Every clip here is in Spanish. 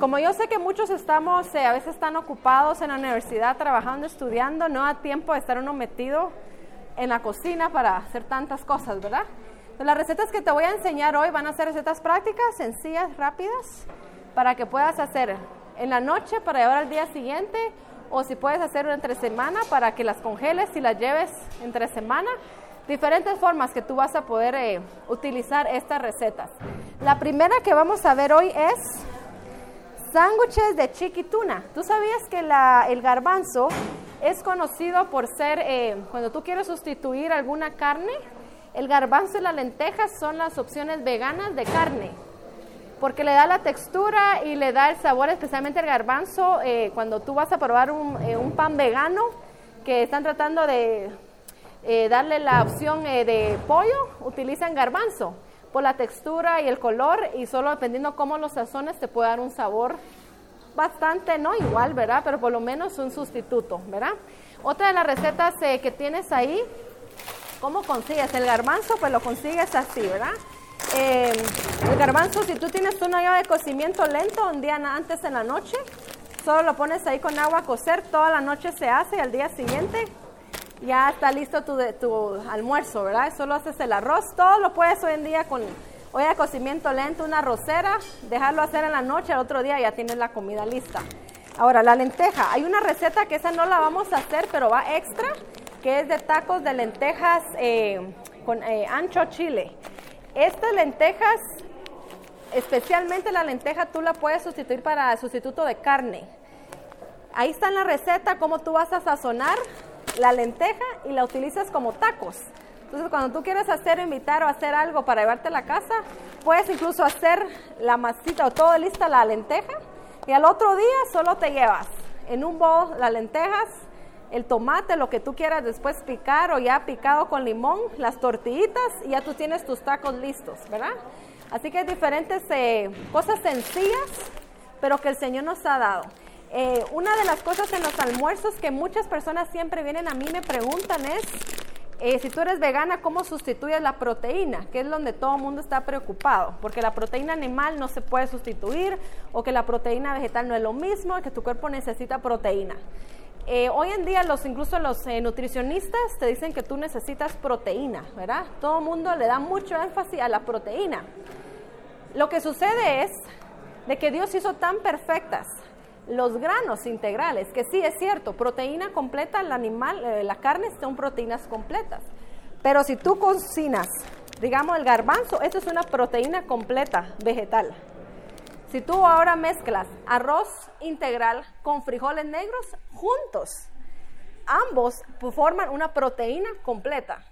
Como yo sé que muchos estamos, eh, a veces están ocupados en la universidad, trabajando, estudiando, no da tiempo de estar uno metido en la cocina para hacer tantas cosas, ¿verdad? Las recetas que te voy a enseñar hoy van a ser recetas prácticas, sencillas, rápidas, para que puedas hacer en la noche para llevar al día siguiente o si puedes hacerlo entre semana para que las congeles y las lleves entre semana. Diferentes formas que tú vas a poder eh, utilizar estas recetas. La primera que vamos a ver hoy es Sándwiches de chiquituna. ¿Tú sabías que el garbanzo es conocido por ser, eh, cuando tú quieres sustituir alguna carne, el garbanzo y las lentejas son las opciones veganas de carne, porque le da la textura y le da el sabor, especialmente el garbanzo, eh, cuando tú vas a probar un, eh, un, pan vegano, que están tratando de darle la opción de pollo, utilizan garbanzo por la textura y el color y solo dependiendo cómo los sazones te puede dar un sabor bastante, no igual, ¿verdad? Pero por lo menos un sustituto, ¿verdad? Otra de las recetas eh, que tienes ahí, ¿cómo consigues? El garbanzo, pues lo consigues así, ¿verdad? Eh, el garbanzo, si tú tienes una olla de cocimiento lento un día antes en la noche, solo lo pones ahí con agua a cocer, toda la noche se hace y al día siguiente ya está listo tu, tu almuerzo, ¿verdad? Solo haces el arroz, todo lo puedes hoy en día con olla de cocimiento lento, una rosera, dejarlo hacer en la noche, al otro día ya tienes la comida lista. Ahora, la lenteja, hay una receta que esa no la vamos a hacer, pero va extra, que es de tacos de lentejas eh, con eh, ancho chile. Estas lentejas, especialmente la lenteja, tú la puedes sustituir para sustituto de carne. Ahí está en la receta cómo tú vas a sazonar la lenteja y la utilizas como tacos. Entonces, cuando tú quieres hacer, invitar o hacer algo para llevarte a la casa, puedes incluso hacer la masita o todo lista la lenteja y al otro día solo te llevas en un bol las lentejas, el tomate, lo que tú quieras después picar o ya picado con limón, las tortillitas y ya tú tienes tus tacos listos, ¿verdad? Así que hay diferentes eh, cosas sencillas, pero que el Señor nos ha dado. Eh, una de las cosas en los almuerzos que muchas personas siempre vienen a mí me preguntan es, eh, si tú eres vegana, ¿cómo sustituyes la proteína? Que es donde todo el mundo está preocupado, porque la proteína animal no se puede sustituir o que la proteína vegetal no es lo mismo, que tu cuerpo necesita proteína. Eh, hoy en día los incluso los nutricionistas te dicen que tú necesitas proteína, ¿verdad? Todo el mundo le da mucho énfasis a la proteína. Lo que sucede es de que Dios hizo tan perfectas los granos integrales, que sí es cierto, proteína completa, el animal, eh, la carne son proteínas completas. Pero si tú cocinas, digamos el garbanzo, eso es una proteína completa vegetal. Si tú ahora mezclas arroz integral con frijoles negros juntos, ambos forman una proteína completa.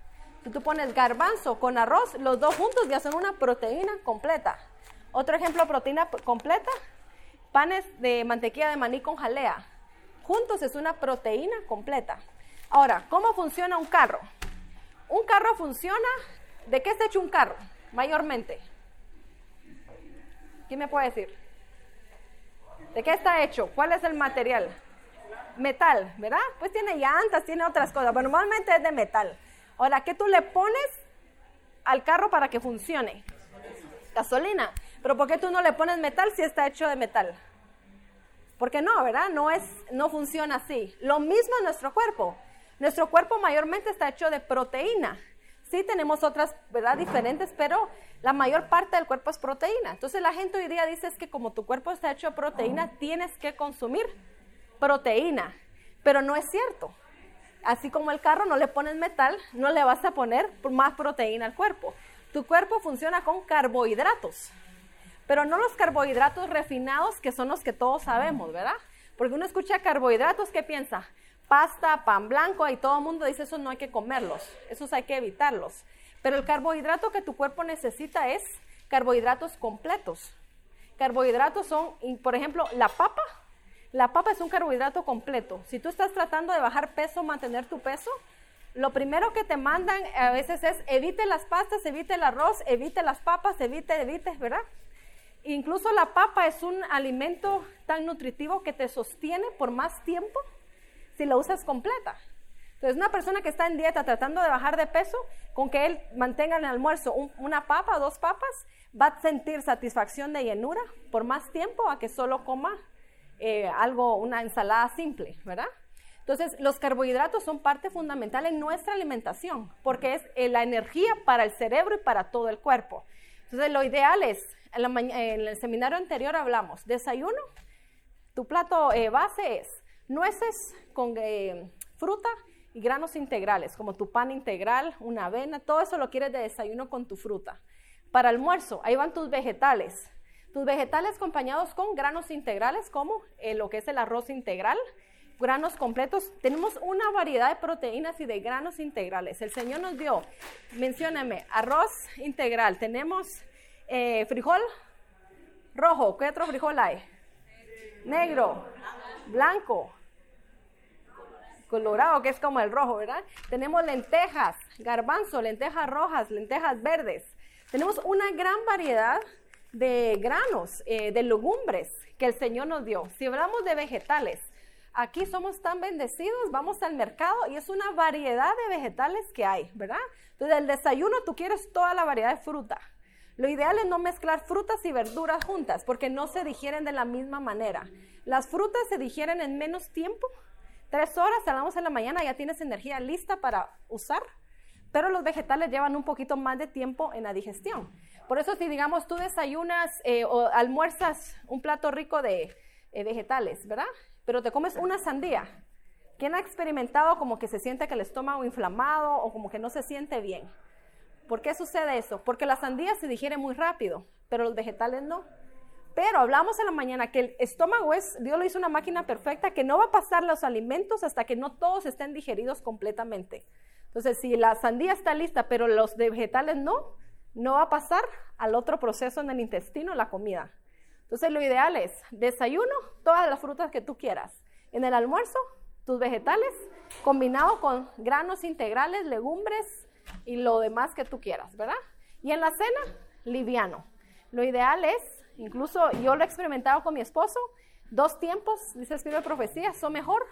Si tú pones garbanzo con arroz, los dos juntos ya son una proteína completa. Otro ejemplo, proteína completa, panes de mantequilla de maní con jalea. Juntos es una proteína completa. Ahora, ¿cómo funciona un carro? Un carro funciona, ¿de qué está hecho un carro? Mayormente. ¿Quién me puede decir? ¿De qué está hecho? ¿Cuál es el material? Metal, ¿verdad? Pues tiene llantas, tiene otras cosas, pero normalmente es de metal. Ahora, ¿qué tú le pones al carro para que funcione? Gasolina. Pero ¿por qué tú no le pones metal si está hecho de metal? Porque no, ¿verdad? No, es, no funciona así. Lo mismo en nuestro cuerpo. Nuestro cuerpo mayormente está hecho de proteína. Sí tenemos otras, ¿verdad? Diferentes, pero la mayor parte del cuerpo es proteína. Entonces la gente hoy día dice es que como tu cuerpo está hecho de proteína, tienes que consumir proteína. Pero no es cierto. Así como el carro no le pones metal, no le vas a poner más proteína al cuerpo. Tu cuerpo funciona con carbohidratos pero no los carbohidratos refinados que son los que todos sabemos, ¿verdad? Porque uno escucha carbohidratos, ¿qué piensa? Pasta, pan blanco, y todo el mundo dice, eso no hay que comerlos, esos hay que evitarlos. Pero el carbohidrato que tu cuerpo necesita es carbohidratos completos. Carbohidratos son, por ejemplo, la papa. La papa es un carbohidrato completo. Si tú estás tratando de bajar peso, mantener tu peso, lo primero que te mandan a veces es evite las pastas, evite el arroz, evite las papas, evite, evite, ¿verdad? Incluso la papa es un alimento tan nutritivo que te sostiene por más tiempo si la usas completa. Entonces, una persona que está en dieta tratando de bajar de peso, con que él mantenga en el almuerzo una papa o dos papas, va a sentir satisfacción de llenura por más tiempo a que solo coma eh, algo, una ensalada simple, ¿verdad? Entonces, los carbohidratos son parte fundamental en nuestra alimentación, porque es eh, la energía para el cerebro y para todo el cuerpo. Entonces, lo ideal es, en, el seminario anterior hablamos, desayuno, tu plato eh, base es nueces con fruta y granos integrales, como tu pan integral, una avena, todo eso lo quieres de desayuno con tu fruta. Para almuerzo, ahí van tus vegetales. Tus vegetales acompañados con granos integrales, como eh, lo que es el arroz integral, granos completos. Tenemos una variedad de proteínas y de granos integrales. El Señor nos dio, mencióname, arroz integral. Tenemos eh, frijol rojo. ¿Qué otro frijol hay? Negro, blanco, colorado, que es como el rojo, ¿verdad? Tenemos lentejas, garbanzo, lentejas rojas, lentejas verdes. Tenemos una gran variedad de granos, eh, de legumbres que el Señor nos dio. Si hablamos de vegetales, aquí somos tan bendecidos, vamos al mercado y es una variedad de vegetales que hay, ¿verdad? Entonces, el desayuno tú quieres toda la variedad de fruta. Lo ideal es no mezclar frutas y verduras juntas porque no se digieren de la misma manera. Las frutas se digieren en menos tiempo Tres horas, hablamos en la mañana, ya tienes energía lista para usar, pero los vegetales llevan un poquito más de tiempo en la digestión. Por eso si digamos tú desayunas eh, o almuerzas un plato rico de eh, vegetales, ¿verdad? Pero te comes una sandía. ¿Quién ha experimentado como que se siente que el estómago inflamado o como que no se siente bien? ¿Por qué sucede eso? Porque la sandía se digiere muy rápido, pero los vegetales no. Pero hablamos en la mañana que el estómago es, Dios lo hizo una máquina perfecta que no va a pasar los alimentos hasta que no todos estén digeridos completamente. Entonces, si la sandía está lista, pero los vegetales no, no va a pasar al otro proceso en el intestino, la comida. Entonces, lo ideal es desayuno, todas las frutas que tú quieras. En el almuerzo, tus vegetales, combinado con granos integrales, legumbres y lo demás que tú quieras, ¿verdad? Y en la cena, liviano. Lo ideal es Incluso yo lo he experimentado con mi esposo. Dos tiempos, dice el de profecía, son mejor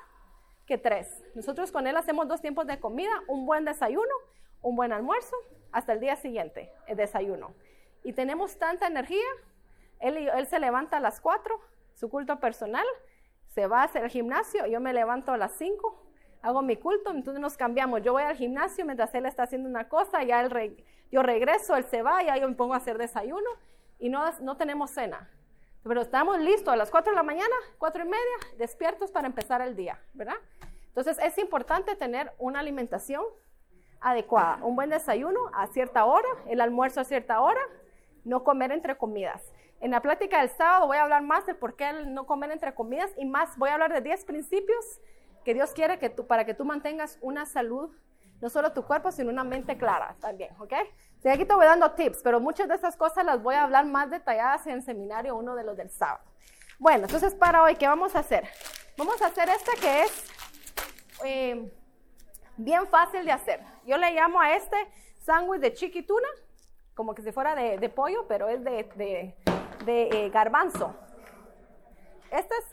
que tres. Nosotros con él hacemos dos tiempos de comida, un buen desayuno, un buen almuerzo, hasta el día siguiente, el desayuno. Y tenemos tanta energía, él, él se levanta a las cuatro, su culto personal, se va a hacer el gimnasio, yo me levanto a las cinco, hago mi culto, entonces nos cambiamos. Yo voy al gimnasio mientras él está haciendo una cosa, ya él yo regreso, él se va, ya yo me pongo a hacer desayuno y no, no tenemos cena. Pero estamos listos a las 4 de la mañana, 4 y media, despiertos para empezar el día, ¿verdad? Entonces es importante tener una alimentación adecuada, un buen desayuno a cierta hora, el almuerzo a cierta hora, no comer entre comidas. En la plática del sábado voy a hablar más de por qué no comer entre comidas y más voy a hablar de 10 principios que Dios quiere que tú, para que tú mantengas una salud, no solo tu cuerpo, sino una mente clara también, ¿ok? Sí, aquí te voy dando tips, pero muchas de estas cosas las voy a hablar más detalladas en el seminario, uno de los del sábado. Bueno, entonces para hoy, ¿qué vamos a hacer? Vamos a hacer este que es eh, bien fácil de hacer. Yo le llamo a este sándwich de chiquituna, como que si fuera de, pollo, pero es de, eh, garbanzo. Esta es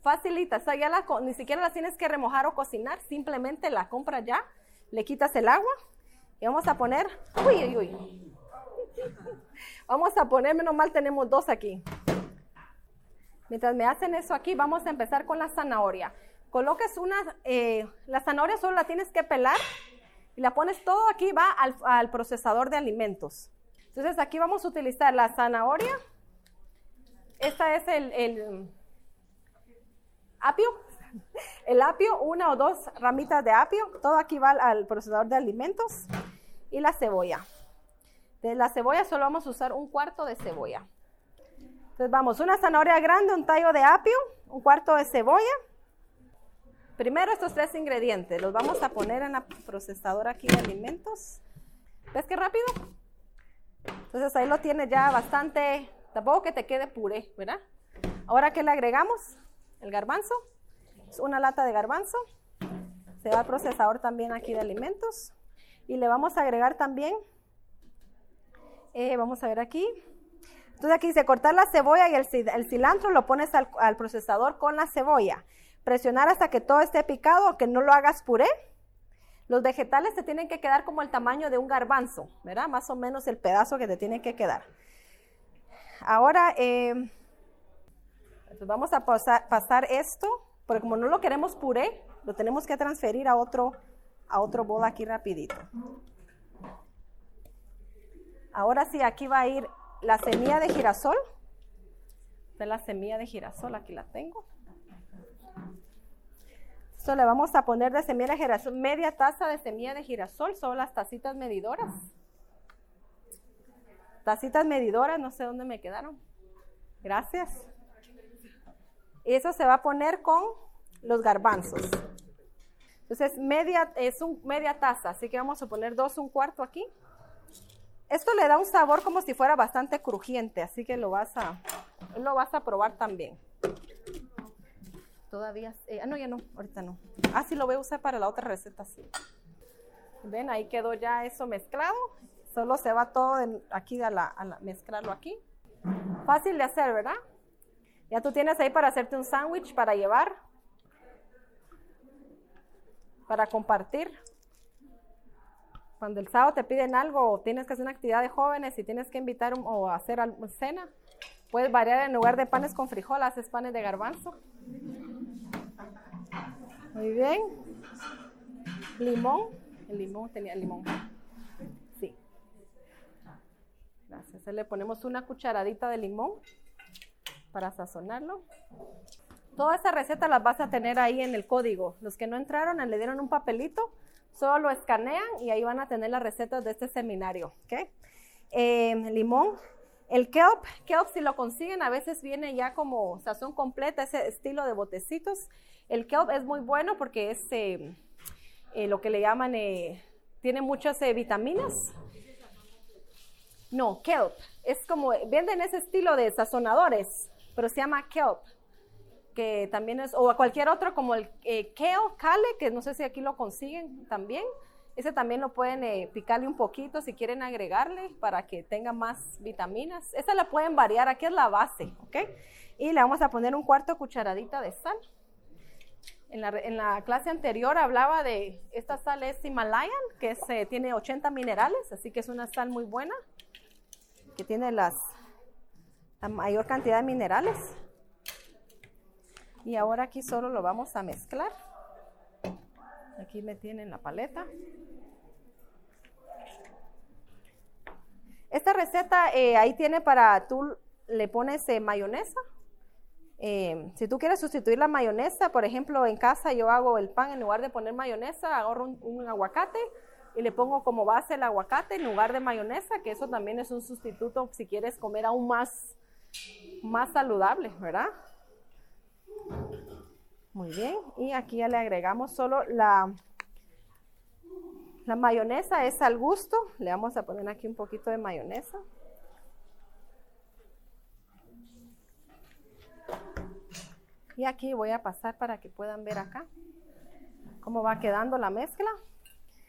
facilita, ya ni siquiera la tienes que remojar o cocinar, simplemente la compras ya, le quitas el agua y vamos a poner. Vamos a poner, menos mal tenemos dos aquí. Mientras me hacen eso aquí, vamos a empezar con la zanahoria. Coloques una, eh, la zanahoria solo la tienes que pelar y la pones todo aquí, va al, procesador de alimentos. Entonces aquí vamos a utilizar la zanahoria. Esta es el, el apio, el apio, una o dos ramitas de apio. Todo aquí va al procesador de alimentos y la cebolla. De la cebolla solo vamos a usar un cuarto de cebolla. Entonces vamos, una zanahoria grande, un tallo de apio, un cuarto de cebolla. Primero estos tres ingredientes los vamos a poner en la procesadora aquí de alimentos. ¿Ves qué rápido? Entonces ahí lo tienes ya bastante, tampoco que te quede puré, ¿verdad? Ahora que le agregamos el garbanzo, es una lata de garbanzo. Se va al procesador también aquí de alimentos. Y le vamos a agregar también, eh, vamos a ver aquí. Entonces aquí dice cortar la cebolla y el, cilantro lo pones al, procesador con la cebolla. Presionar hasta que todo esté picado, que no lo hagas puré. Los vegetales te tienen que quedar como el tamaño de un garbanzo, ¿verdad? Más o menos el pedazo que te tiene que quedar. Ahora, eh, vamos a pasar, esto, porque como no lo queremos puré, lo tenemos que transferir a otro, a otro bol aquí rapidito. Ahora sí, aquí va a ir la semilla de girasol. Es la semilla de girasol, aquí la tengo. Esto le vamos a poner de semilla de girasol, media taza de semilla de girasol, son las tacitas medidoras. Tacitas medidoras, no sé dónde me quedaron. Gracias. Y eso se va a poner con los garbanzos. Entonces, media, es un, media taza, así que vamos a poner dos, un cuarto aquí. Esto le da un sabor como si fuera bastante crujiente, así que lo vas a, lo vas a probar también. Todavía, eh, ah, no, ya no, ahorita no. Ah, sí, lo voy a usar para la otra receta. Ven, ahí quedó ya eso mezclado. Solo se va todo aquí a, la, mezclarlo aquí. Fácil de hacer, ¿verdad? Ya tú tienes ahí para hacerte un sándwich para llevar, para compartir. Cuando el sábado te piden algo o tienes que hacer una actividad de jóvenes y tienes que invitar o hacer cena, puedes variar en lugar de panes con frijol, haces panes de garbanzo. Muy bien. Limón. El limón tenía limón. Sí. Gracias. Le ponemos una cucharadita de limón para sazonarlo. Toda esta receta las vas a tener ahí en el código. Los que no entraron, le dieron un papelito, solo lo escanean y ahí van a tener las recetas de este seminario. ¿okay? Eh, limón. El kelp, kelp si lo consiguen, a veces viene ya como sazón completa, ese estilo de botecitos. El kelp es muy bueno porque es eh, eh, lo que le llaman, eh, tiene muchas vitaminas. No, kelp. Es como, venden ese estilo de sazonadores, pero se llama kelp. Que también es, o cualquier otro como el kale, kale, que no sé si aquí lo consiguen también. Ese también lo pueden picarle un poquito si quieren agregarle para que tenga más vitaminas. Esta la pueden variar, aquí es la base, ¿ok? Y le vamos a poner un cuarto cucharadita de sal. En la, clase anterior hablaba de esta sal es Himalayan, que eh, tiene 80 minerales, así que es una sal muy buena, que tiene las, la mayor cantidad de minerales. Y ahora aquí solo lo vamos a mezclar. Aquí me tienen la paleta. Esta receta eh, ahí tiene para, tú le pones eh, mayonesa eh, si tú quieres sustituir la mayonesa, por ejemplo, en casa yo hago el pan en lugar de poner mayonesa, agarro un, aguacate y le pongo como base el aguacate en lugar de mayonesa, que eso también es un sustituto si quieres comer aún más, más saludable, ¿verdad? Muy bien, y aquí ya le agregamos solo la, la mayonesa, es al gusto, le vamos a poner aquí un poquito de mayonesa. Y aquí voy a pasar para que puedan ver acá cómo va quedando la mezcla.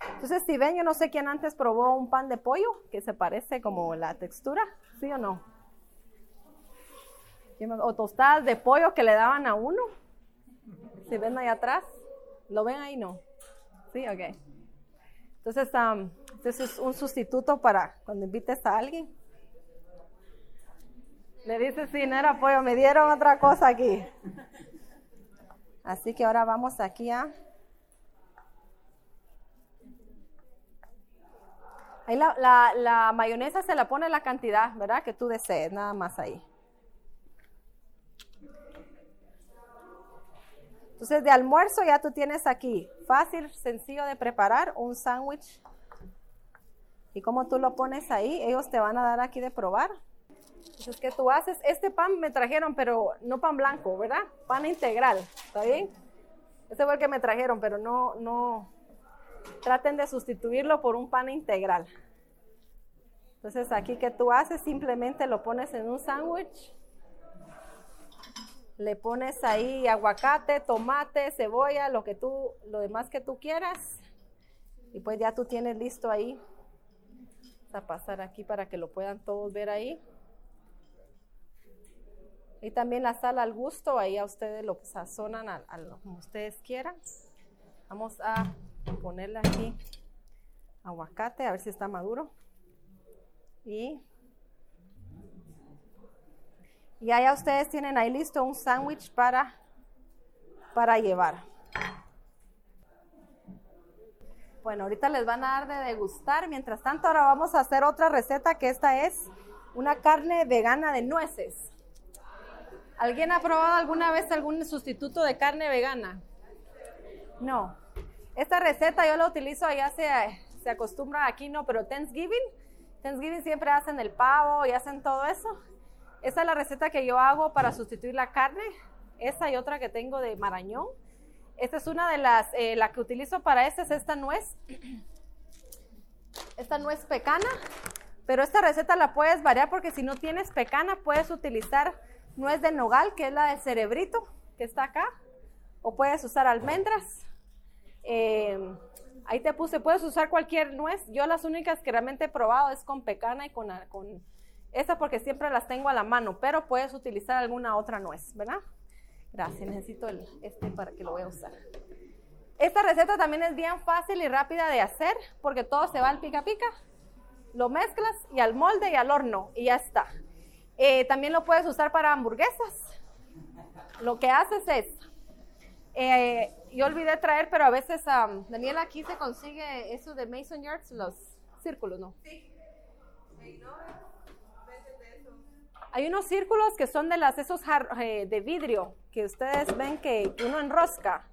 Entonces, si ven, yo no sé quién antes probó un pan de pollo que se parece como la textura, ¿sí o no? O tostadas de pollo que le daban a uno. Si ven ahí atrás, ¿lo ven ahí? No. Sí, ok. Entonces, um, este es un sustituto para cuando invites a alguien. Le dice, sí, no era pollo, me dieron otra cosa aquí. Así que ahora vamos aquí a... Ahí la, mayonesa se la pone la cantidad, ¿verdad? Que tú desees, nada más ahí. Entonces de almuerzo ya tú tienes aquí, fácil, sencillo de preparar, un sándwich. Y como tú lo pones ahí, ellos te van a dar aquí de probar. Entonces, ¿qué tú haces? Este pan me trajeron, pero no pan blanco, ¿verdad? Pan integral, ¿está bien? Este fue el que me trajeron, pero no, no, traten de sustituirlo por un pan integral. Entonces, aquí ¿qué tú haces, simplemente lo pones en un sándwich. Le pones ahí aguacate, tomate, cebolla, lo que tú, lo demás que tú quieras. Y pues ya tú tienes listo ahí. A pasar aquí para que lo puedan todos ver ahí. Y también la sal al gusto, ahí a ustedes lo sazonan a, como ustedes quieran. Vamos a ponerle aquí aguacate, a ver si está maduro. Y y allá ustedes tienen ahí listo un sándwich para, para llevar. Bueno, ahorita les van a dar de degustar. Mientras tanto, ahora vamos a hacer otra receta que esta es una carne vegana de nueces. ¿Alguien ha probado alguna vez algún sustituto de carne vegana? No. Esta receta yo la utilizo allá se, se acostumbra aquí no, pero Thanksgiving, Thanksgiving siempre hacen el pavo y hacen todo eso. Esa es la receta que yo hago para sustituir la carne. Esa y otra que tengo de marañón. Esta es una de las, eh, la que utilizo para esta es esta nuez. Esta nuez pecana. Pero esta receta la puedes variar porque si no tienes pecana puedes utilizar nuez de nogal, que es la de cerebrito, que está acá. O puedes usar almendras. Eh, ahí te puse, puedes usar cualquier nuez. Yo las únicas que realmente he probado es con pecana y con, con esta porque siempre las tengo a la mano, pero puedes utilizar alguna otra nuez, ¿verdad? Gracias, necesito el, este para que lo voy a usar. Esta receta también es bien fácil y rápida de hacer porque todo se va al pica pica. Lo mezclas y al molde y al horno y ya está. Eh, también lo puedes usar para hamburguesas. Lo que haces es, eh, yo olvidé traer, pero a veces, Daniela, aquí se consigue eso de Mason Yards, los círculos, ¿no? Sí. Hay unos círculos que son de las esos eh, de vidrio que ustedes ven que uno enrosca.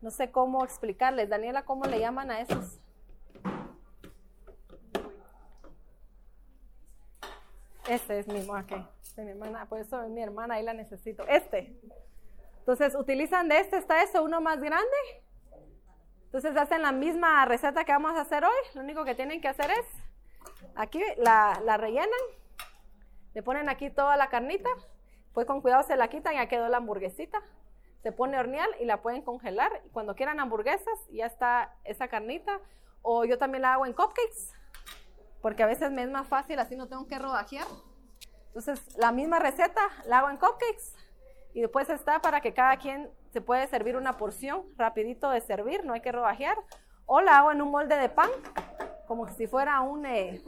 No sé cómo explicarles. Daniela, ¿cómo le llaman a esos? Este es mi, okay. este mi hermana, por eso es mi hermana, ahí la necesito. Este. Entonces, utilizan de este, está eso, uno más grande. Entonces, hacen la misma receta que vamos a hacer hoy. Lo único que tienen que hacer es, aquí la, la rellenan le ponen aquí toda la carnita, pues con cuidado se la quitan, ya quedó la hamburguesita. Se pone a hornear y la pueden congelar. Cuando quieran hamburguesas, ya está esa carnita. O yo también la hago en cupcakes, porque a veces me es más fácil, así no tengo que rodajear. Entonces, la misma receta la hago en cupcakes. Y después está para que cada quien se puede servir una porción rapidito de servir, no hay que rodajear. O la hago en un molde de pan como si fuera un... Eh,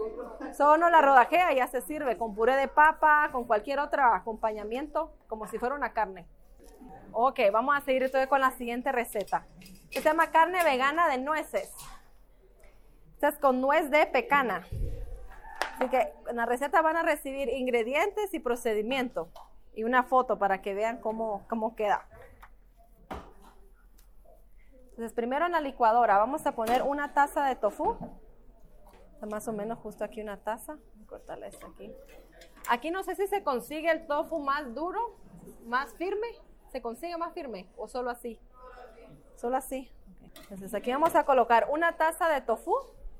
solo la rodajea ya se sirve con puré de papa, con cualquier otro acompañamiento, como si fuera una carne. Ok, vamos a seguir entonces con la siguiente receta. Se llama carne vegana de nueces. Esta es con nuez de pecana. Así que en la receta van a recibir ingredientes y procedimiento y una foto para que vean cómo, cómo queda. Entonces, primero en la licuadora vamos a poner una taza de tofu más o menos justo aquí una taza. Cortarla esta aquí. Aquí no sé si se consigue el tofu más duro, más firme. ¿Se consigue más firme o solo así? Solo así. Entonces aquí vamos a colocar una taza de tofu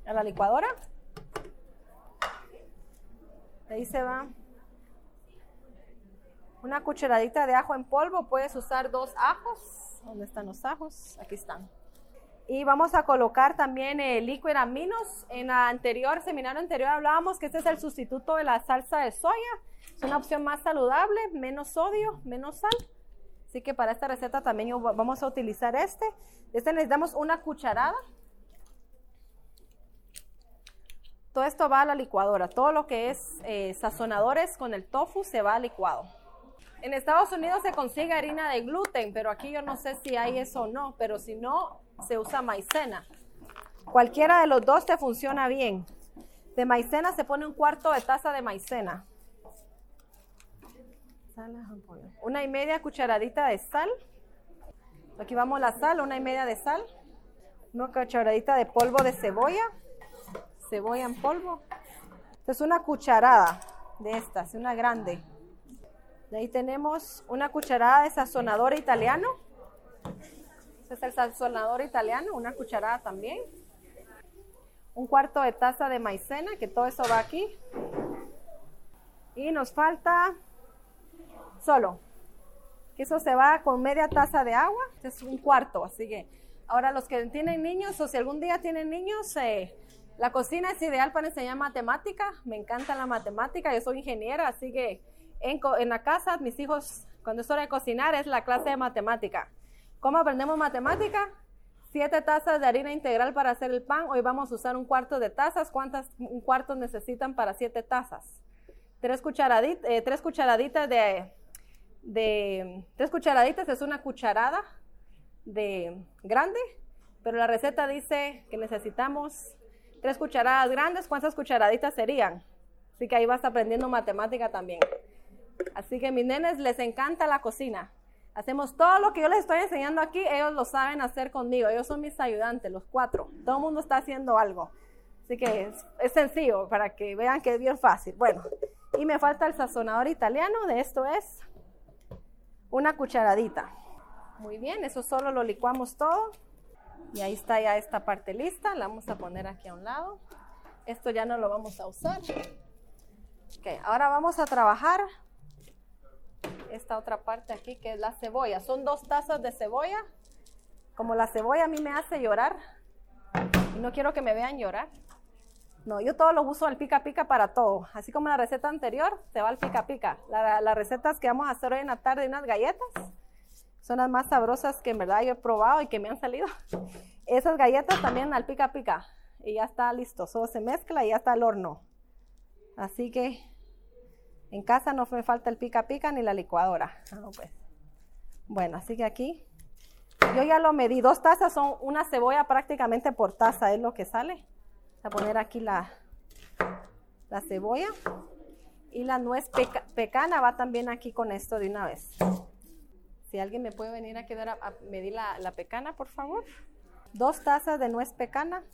a la licuadora. Ahí se va una cucharadita de ajo en polvo. Puedes usar dos ajos. ¿Dónde están los ajos? Aquí están. Y vamos a colocar también el liquid aminos. En la anterior, seminario anterior hablábamos que este es el sustituto de la salsa de soya. Es una opción más saludable, menos sodio, menos sal. Así que para esta receta también vamos a utilizar este. Este necesitamos una cucharada. Todo esto va a la licuadora. Todo lo que es eh, sazonadores con el tofu se va al licuado. En Estados Unidos se consigue harina de gluten, pero aquí yo no sé si hay eso o no. Pero si no, se usa maicena. Cualquiera de los dos te funciona bien. De maicena se pone un cuarto de taza de maicena. Una y media cucharadita de sal. Aquí vamos la sal, una y media de sal. Una cucharadita de polvo de cebolla. Cebolla en polvo. es una cucharada de estas, una grande. Ahí tenemos una cucharada de sazonador italiano. Este es el sazonador italiano, una cucharada también. Un cuarto de taza de maicena, que todo eso va aquí. Y nos falta solo. Que eso se va con media taza de agua. Este es un cuarto, así que ahora los que tienen niños o si algún día tienen niños, eh, la cocina es ideal para enseñar matemática. Me encanta la matemática, yo soy ingeniera, así que en, la casa mis hijos, cuando es hora de cocinar, es la clase de matemática. ¿Cómo aprendemos matemática? Siete tazas de harina integral para hacer el pan. Hoy vamos a usar un cuarto de tazas. ¿Cuántas un cuarto necesitan para siete tazas? Tres, cucharaditas, eh, tres cucharaditas de, de, tres cucharaditas es una cucharada de grande, pero la receta dice que necesitamos tres cucharadas grandes. ¿Cuántas cucharaditas serían? Así que ahí vas aprendiendo matemática también. Así que mis nenes les encanta la cocina. Hacemos todo lo que yo les estoy enseñando aquí, ellos lo saben hacer conmigo. Ellos son mis ayudantes, los cuatro. Todo el mundo está haciendo algo. Así que es, sencillo para que vean que es bien fácil. Bueno, y me falta el sazonador italiano. De esto es una cucharadita. Muy bien, eso solo lo licuamos todo. Y ahí está ya esta parte lista. La vamos a poner aquí a un lado. Esto ya no lo vamos a usar. Ok, ahora vamos a trabajar esta otra parte aquí que es la cebolla. Son dos tazas de cebolla. Como la cebolla a mí me hace llorar y no quiero que me vean llorar. No, yo todo lo uso al pica pica para todo. Así como la receta anterior, se va al pica pica. las recetas que vamos a hacer hoy en la tarde, unas galletas, son las más sabrosas que en verdad yo he probado y que me han salido. Esas galletas también al pica pica. Y ya está listo. Solo se mezcla y ya está al horno. Así que en casa no me falta el pica pica ni la licuadora. Ah, pues. Bueno, así que aquí yo ya lo medí. Dos tazas son una cebolla prácticamente por taza, es lo que sale. Voy a poner aquí la, la cebolla. Y la nuez pecana va también aquí con esto de una vez. Si alguien me puede venir a quedar a, medir la, la, pecana, por favor. Dos tazas de nuez pecana.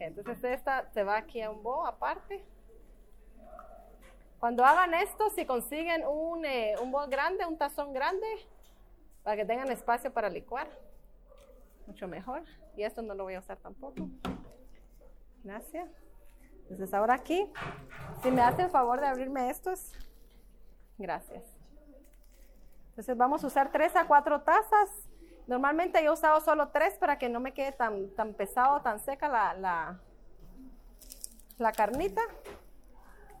entonces esta se va aquí a un bowl aparte. Cuando hagan esto, si consiguen un, eh, un bol grande, un tazón grande, para que tengan espacio para licuar, mucho mejor. Y esto no lo voy a usar tampoco. Gracias. Entonces ahora aquí, si me hace el favor de abrirme estos, gracias. Entonces vamos a usar tres a cuatro tazas. Normalmente yo he usado solo tres para que no me quede tan, tan pesado, tan seca la, la, la carnita.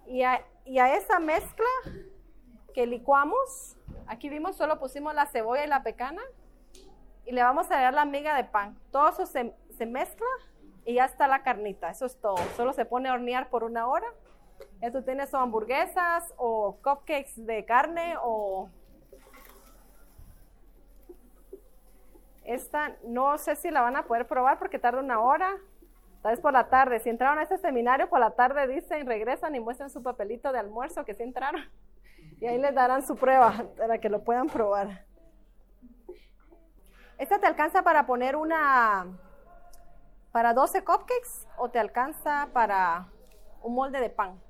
Y a, esa mezcla que licuamos, aquí vimos, solo pusimos la cebolla y la pecana y le vamos a dar la miga de pan. Todo eso se, mezcla y ya está la carnita, eso es todo. Solo se pone a hornear por una hora. Esto tiene hamburguesas o cupcakes de carne o... Esta no sé si la van a poder probar porque tarda una hora, Tal vez por la tarde, si entraron a este seminario, por la tarde dicen, regresan y muestran su papelito de almuerzo que sí entraron. Y ahí les darán su prueba para que lo puedan probar. ¿Esta te alcanza para poner una, para 12 cupcakes o te alcanza para un molde de pan?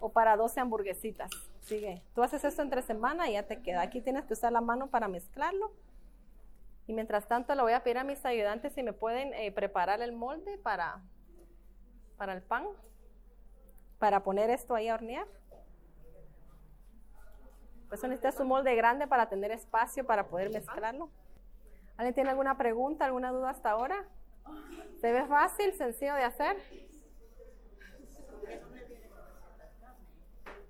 O para 12 hamburguesitas. Sigue. Tú haces esto entre semana y ya te queda. Aquí tienes que usar la mano para mezclarlo. Y mientras tanto le voy a pedir a mis ayudantes si me pueden eh, preparar el molde para, para el pan, para poner esto ahí a hornear. Pues necesitas un molde grande para tener espacio para poder mezclarlo. ¿Alguien tiene alguna pregunta, alguna duda hasta ahora? ¿Se ve fácil, sencillo de hacer?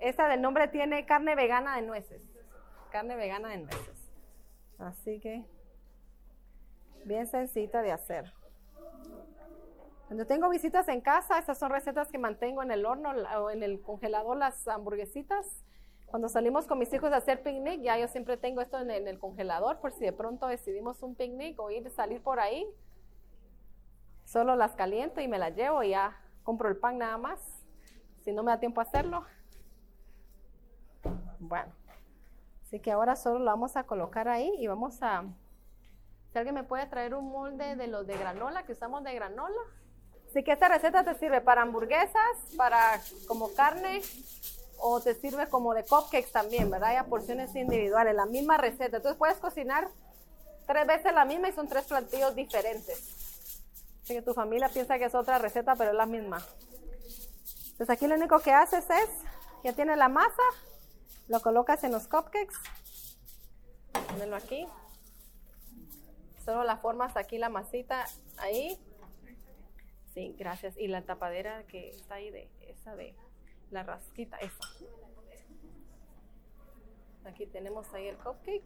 Esta del nombre tiene carne vegana de nueces. Carne vegana de nueces. Así que bien sencilla de hacer. Cuando tengo visitas en casa, estas son recetas que mantengo en el horno o en el congelador, las hamburguesitas. Cuando salimos con mis hijos a hacer picnic, ya yo siempre tengo esto en, el congelador por si de pronto decidimos un picnic o ir salir por ahí. Solo las caliento y me las llevo y ya compro el pan nada más. Si no me da tiempo a hacerlo. Bueno, así que ahora solo lo vamos a colocar ahí y vamos a si alguien me puede traer un molde de los de granola, que usamos de granola. Así que esta receta te sirve para hamburguesas, para como carne, o te sirve como de cupcakes también, ¿verdad? Hay porciones individuales, la misma receta. Entonces puedes cocinar tres veces la misma y son tres platillos diferentes. Así que tu familia piensa que es otra receta, pero es la misma. Entonces aquí lo único que haces es, ya tienes la masa, lo colocas en los cupcakes. Ponelo aquí. Solo la formas aquí la masita ahí. Sí, gracias. Y la tapadera que está ahí de esa de la rasquita, esa. Aquí tenemos ahí el cupcake.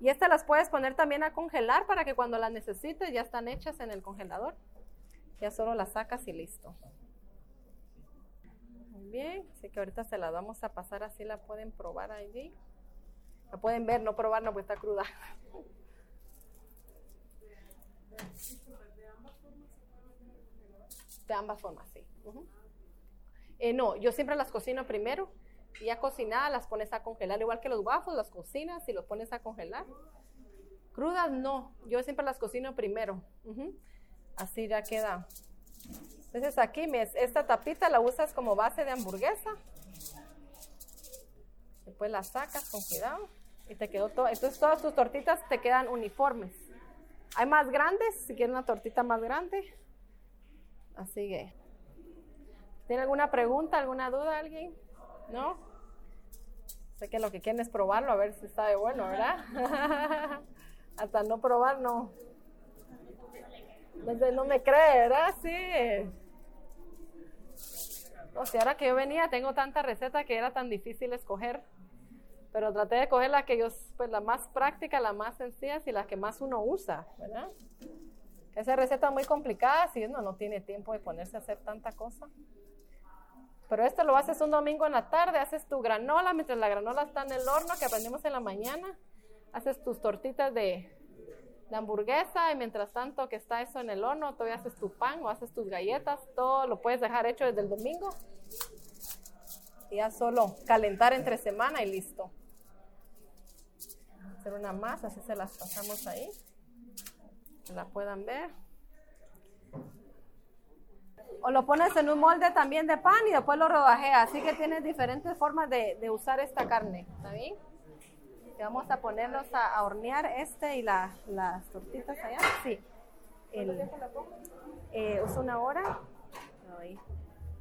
Y estas las puedes poner también a congelar para que cuando las necesites ya están hechas en el congelador. Ya solo las sacas y listo. Muy bien, así que ahorita se las vamos a pasar así, la pueden probar allí. La pueden ver, no probar, no, pues está cruda. De ambas formas, sí. Eh, no, yo siempre las cocino primero ya cocinadas las pones a congelar, igual que los waffles, las cocinas y los pones a congelar. Crudas no, yo siempre las cocino primero. Así ya queda. Entonces aquí esta tapita la usas como base de hamburguesa. Después la sacas con cuidado y te quedó todo. Entonces todas tus tortitas te quedan uniformes. Hay más grandes, si quieres una tortita más grande. Así que. ¿Tiene alguna pregunta, alguna duda alguien? ¿No? Sé que lo que quieren es probarlo, a ver si está de bueno, ¿verdad? Hasta no probar, no. No me cree, ¿verdad? Sí. O sea, ahora que yo venía, tengo tanta receta que era tan difícil escoger. Pero traté de coger la que yo, pues la más práctica, la más sencilla y la que más uno usa, ¿verdad? Esa receta muy complicada si uno no tiene tiempo de ponerse a hacer tanta cosa. Pero esto lo haces un domingo en la tarde, haces tu granola, mientras la granola está en el horno, que aprendimos en la mañana, haces tus tortitas de, de hamburguesa y mientras tanto que está eso en el horno, todavía haces tu pan o haces tus galletas, todo lo puedes dejar hecho desde el domingo. Y ya solo calentar entre semana y listo. Hacer una más, así se las pasamos ahí. Que la puedan ver. O lo pones en un molde también de pan y después lo rodajeas. Así que tienes diferentes formas de, de usar esta carne. ¿Está bien? vamos a ponerlos a, hornear este y las tortitas allá. Sí. Eh, uso una hora.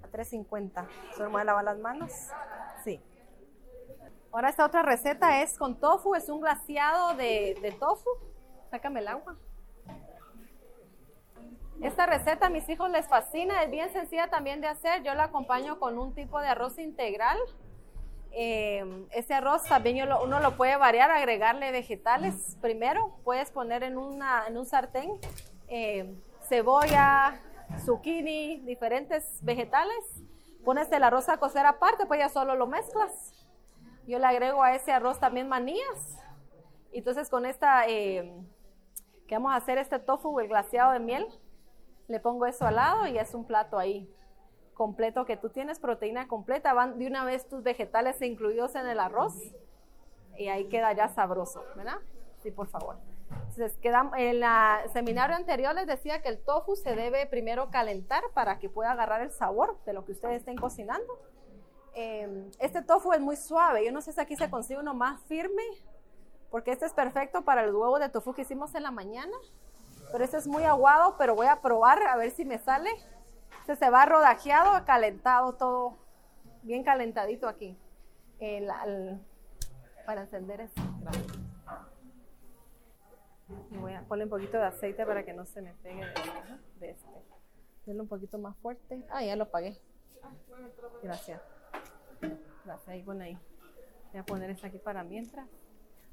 a 3.50. Solo me voy a lavar las manos. Sí. Ahora esta otra receta es con tofu, es un glaciado de, de tofu. Sácame el agua. Esta receta a mis hijos les fascina, es bien sencilla también de hacer. Yo la acompaño con un tipo de arroz integral eh, ese arroz también uno lo puede variar, agregarle vegetales primero. Puedes poner en, una, en un sartén eh, cebolla, zucchini, diferentes vegetales. Pones el arroz a cocer aparte, pues ya solo lo mezclas. Yo le agrego a ese arroz también manías. Entonces con esta, eh, que vamos a hacer este tofu, el glaseado de miel, le pongo eso al lado y es un plato ahí completo que tú tienes, proteína completa, van de una vez tus vegetales incluidos en el arroz y ahí queda ya sabroso, ¿verdad? Sí, por favor. Entonces, en el seminario anterior les decía que el tofu se debe primero calentar para que pueda agarrar el sabor de lo que ustedes estén cocinando. Em, este tofu es muy suave, yo no sé si aquí se consigue uno más firme, porque este es perfecto para el huevo de tofu que hicimos en la mañana, pero este es muy aguado, pero voy a probar a ver si me sale se va rodajeado, calentado todo, bien calentadito aquí. para encender esto. Voy a ponerle un poquito de aceite para que no se me pegue de este. Denle un poquito más fuerte. Ah, ya lo apagué. Gracias. Gracias, ahí, bueno ahí. Voy a poner esto aquí para mientras.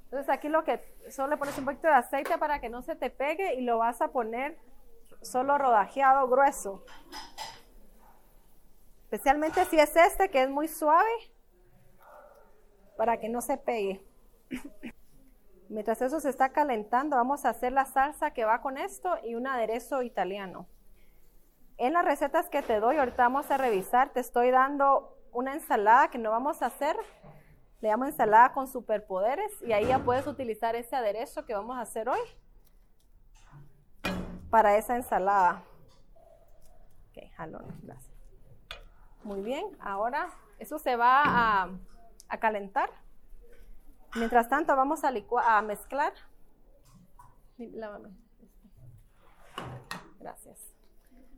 Entonces aquí lo que solo le pones un poquito de aceite para que no se te pegue y lo vas a poner solo rodajeado grueso. Especialmente si es este que es muy suave para que no se pegue. Mientras eso se está calentando, vamos a hacer la salsa que va con esto y un aderezo italiano. En las recetas que te doy, ahorita vamos a revisar, te estoy dando una ensalada que no vamos a hacer. Le llamo ensalada con superpoderes y ahí ya puedes utilizar ese aderezo que vamos a hacer hoy para esa ensalada. Ok, jalón, gracias. Muy bien, ahora eso se va a, calentar. Mientras tanto vamos a, a mezclar. Gracias.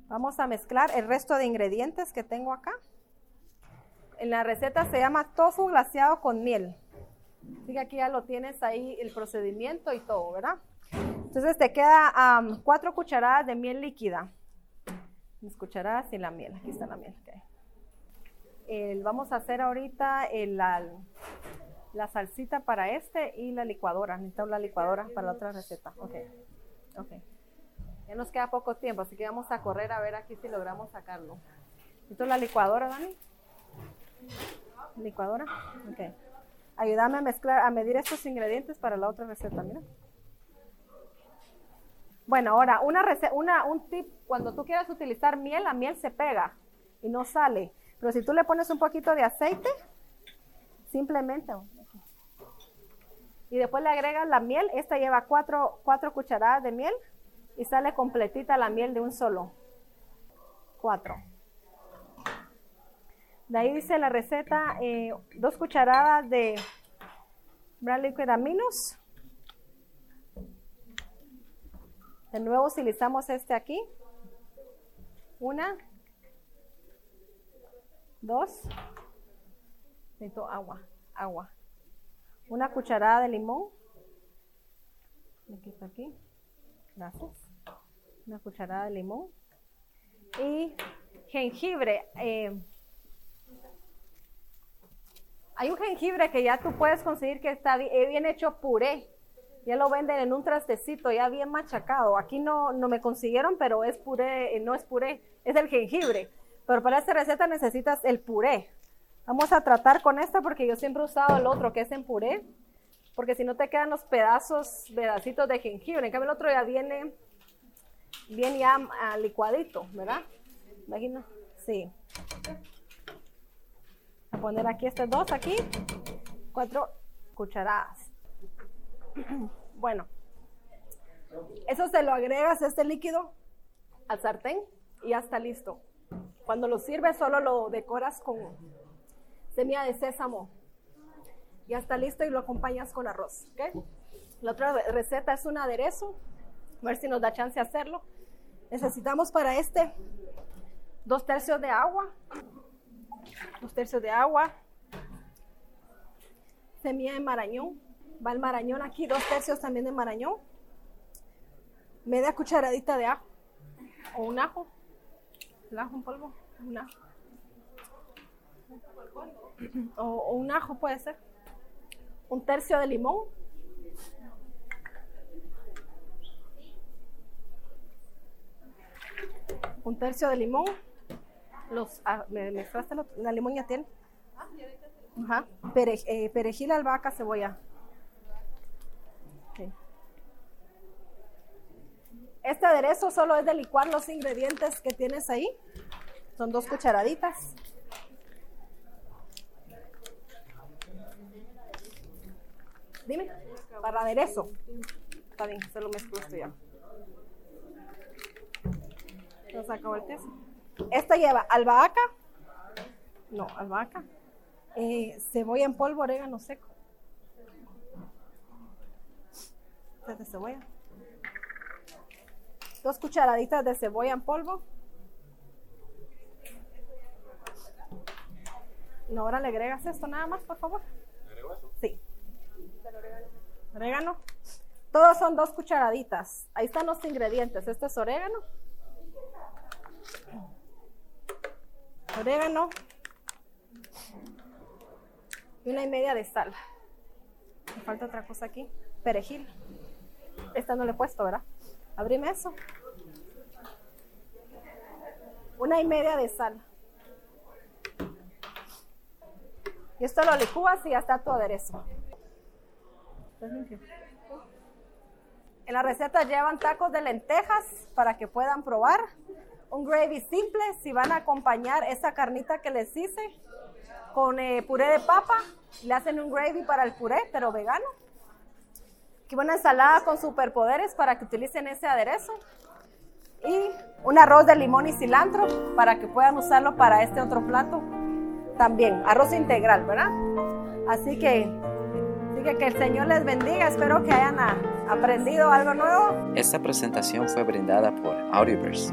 Vamos a mezclar el resto de ingredientes que tengo acá. En la receta se llama tofu glaseado con miel. Así aquí ya lo tienes ahí el procedimiento y todo, ¿verdad? Entonces te queda cuatro cucharadas de miel líquida. Mis cucharadas y la miel. Aquí está la miel vamos a hacer ahorita el, la salsita para este y la licuadora. Necesito la licuadora para la otra receta. Ok. Ok. Ya nos queda poco tiempo, así que vamos a correr a ver aquí si logramos sacarlo. Necesito la licuadora, Dani. Licuadora. Ok. Ayúdame a mezclar, a medir estos ingredientes para la otra receta, mira. Bueno, ahora, una, una un tip, cuando tú quieras utilizar miel, la miel se pega y no sale. Pero si tú le pones un poquito de aceite, simplemente, y después le agregas la miel, esta lleva cuatro, cuatro cucharadas de miel y sale completita la miel de un solo. Cuatro. De ahí dice la receta, eh, dos cucharadas de brown liquid aminos. De nuevo utilizamos este aquí. Una. Dos. Necesito agua, agua. Una cucharada de limón. Aquí está aquí. Gracias. Una cucharada de limón. Y jengibre. Eh, hay un jengibre que ya tú puedes conseguir que está bien hecho puré. Ya lo venden en un trastecito, ya bien machacado. Aquí no, no me consiguieron, pero es puré, no es puré, es el jengibre. Pero para esta receta necesitas el puré. Vamos a tratar con esta porque yo siempre he usado el otro que es en puré. Porque si no te quedan los pedazos, pedacitos de jengibre. En cambio el otro ya viene, bien ya ah, licuadito, ¿verdad? Imagino, sí a poner aquí estos dos aquí, cuatro cucharadas. Bueno, eso se lo agregas este líquido al sartén y ya está listo. Cuando lo sirves solo lo decoras con semilla de sésamo. Ya está listo y lo acompañas con arroz. La otra receta es un aderezo. A ver si nos da chance de hacerlo. Necesitamos para este dos tercios de agua, dos tercios de agua, semilla de marañón, va el marañón aquí, dos tercios también de marañón, media cucharadita de ajo, o un ajo, el ajo en polvo, un ajo. O, o un ajo puede ser, un tercio de limón, un tercio de limón, los, ah, ¿me mezclaste la limón ya tiene? Ajá. Eh, perejil, albahaca, cebolla. Este aderezo solo es de licuar los ingredientes que tienes ahí. Son dos cucharaditas. Dime, para aderezo. Está bien, se lo mezclo esto ya. Se acabó el queso. Esta lleva albahaca, no, albahaca, eh, cebolla en polvo, orégano seco. de cebolla. Dos cucharaditas de cebolla en polvo. No, ahora le agregas esto nada más, por favor. Sí. Orégano. Todos son dos cucharaditas. Ahí están los ingredientes. Este es orégano. Orégano y una y media de sal. Me falta otra cosa aquí. Perejil. Esta no le he puesto, ¿verdad? Abrime eso. Una y media de sal. Y esto lo licúas y ya está tu aderezo. En la receta llevan tacos de lentejas para que puedan probar un gravy simple, si van a acompañar esa carnita que les hice con eh, puré de papa, le hacen un gravy para el puré, pero vegano. Aquí una ensalada con superpoderes para que utilicen ese aderezo. Y un arroz de limón y cilantro para que puedan usarlo para este otro plato también. Arroz integral, ¿verdad? Así que, así que el Señor les bendiga. Espero que hayan aprendido algo nuevo. Esta presentación fue brindada por Audioverse